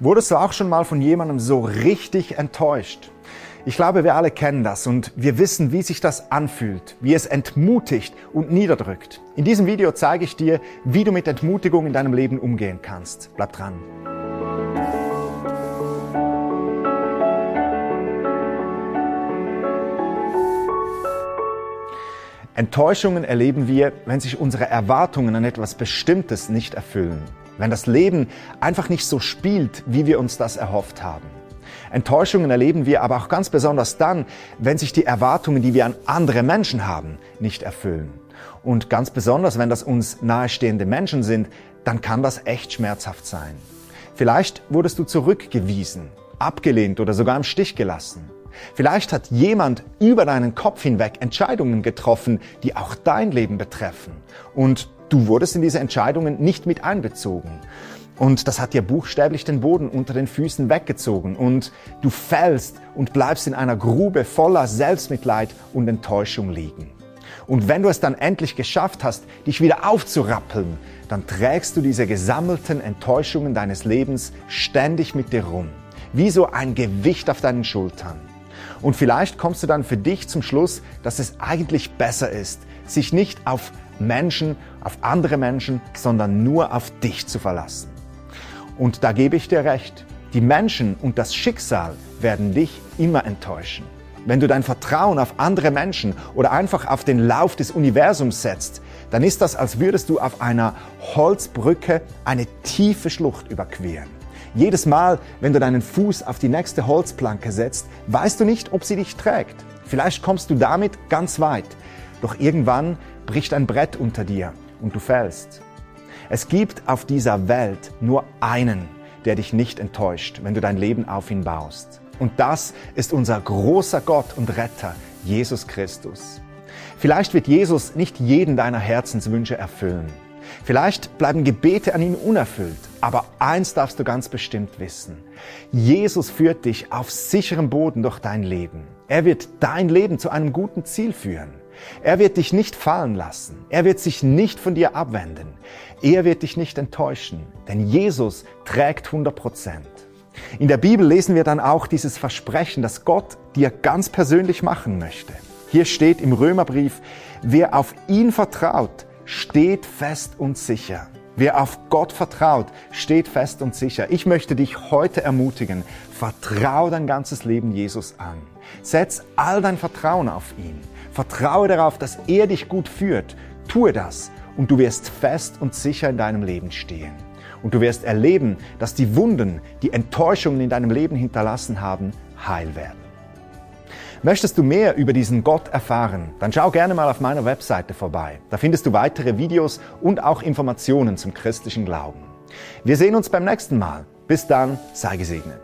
Wurdest du auch schon mal von jemandem so richtig enttäuscht? Ich glaube, wir alle kennen das und wir wissen, wie sich das anfühlt, wie es entmutigt und niederdrückt. In diesem Video zeige ich dir, wie du mit Entmutigung in deinem Leben umgehen kannst. Bleib dran. Enttäuschungen erleben wir, wenn sich unsere Erwartungen an etwas Bestimmtes nicht erfüllen wenn das Leben einfach nicht so spielt, wie wir uns das erhofft haben. Enttäuschungen erleben wir aber auch ganz besonders dann, wenn sich die Erwartungen, die wir an andere Menschen haben, nicht erfüllen. Und ganz besonders, wenn das uns nahestehende Menschen sind, dann kann das echt schmerzhaft sein. Vielleicht wurdest du zurückgewiesen, abgelehnt oder sogar im Stich gelassen. Vielleicht hat jemand über deinen Kopf hinweg Entscheidungen getroffen, die auch dein Leben betreffen. Und Du wurdest in diese Entscheidungen nicht mit einbezogen. Und das hat dir buchstäblich den Boden unter den Füßen weggezogen. Und du fällst und bleibst in einer Grube voller Selbstmitleid und Enttäuschung liegen. Und wenn du es dann endlich geschafft hast, dich wieder aufzurappeln, dann trägst du diese gesammelten Enttäuschungen deines Lebens ständig mit dir rum. Wie so ein Gewicht auf deinen Schultern. Und vielleicht kommst du dann für dich zum Schluss, dass es eigentlich besser ist, sich nicht auf Menschen, auf andere Menschen, sondern nur auf dich zu verlassen. Und da gebe ich dir recht. Die Menschen und das Schicksal werden dich immer enttäuschen. Wenn du dein Vertrauen auf andere Menschen oder einfach auf den Lauf des Universums setzt, dann ist das, als würdest du auf einer Holzbrücke eine tiefe Schlucht überqueren. Jedes Mal, wenn du deinen Fuß auf die nächste Holzplanke setzt, weißt du nicht, ob sie dich trägt. Vielleicht kommst du damit ganz weit. Doch irgendwann bricht ein Brett unter dir und du fällst. Es gibt auf dieser Welt nur einen, der dich nicht enttäuscht, wenn du dein Leben auf ihn baust. Und das ist unser großer Gott und Retter, Jesus Christus. Vielleicht wird Jesus nicht jeden deiner Herzenswünsche erfüllen. Vielleicht bleiben Gebete an ihn unerfüllt. Aber eins darfst du ganz bestimmt wissen. Jesus führt dich auf sicherem Boden durch dein Leben. Er wird dein Leben zu einem guten Ziel führen. Er wird dich nicht fallen lassen. Er wird sich nicht von dir abwenden. Er wird dich nicht enttäuschen, denn Jesus trägt 100 Prozent. In der Bibel lesen wir dann auch dieses Versprechen, das Gott dir ganz persönlich machen möchte. Hier steht im Römerbrief, wer auf ihn vertraut, steht fest und sicher. Wer auf Gott vertraut, steht fest und sicher. Ich möchte dich heute ermutigen, vertrau dein ganzes Leben Jesus an. Setz all dein Vertrauen auf ihn. Vertraue darauf, dass er dich gut führt. Tue das und du wirst fest und sicher in deinem Leben stehen. Und du wirst erleben, dass die Wunden, die Enttäuschungen in deinem Leben hinterlassen haben, heil werden. Möchtest du mehr über diesen Gott erfahren, dann schau gerne mal auf meiner Webseite vorbei. Da findest du weitere Videos und auch Informationen zum christlichen Glauben. Wir sehen uns beim nächsten Mal. Bis dann, sei gesegnet.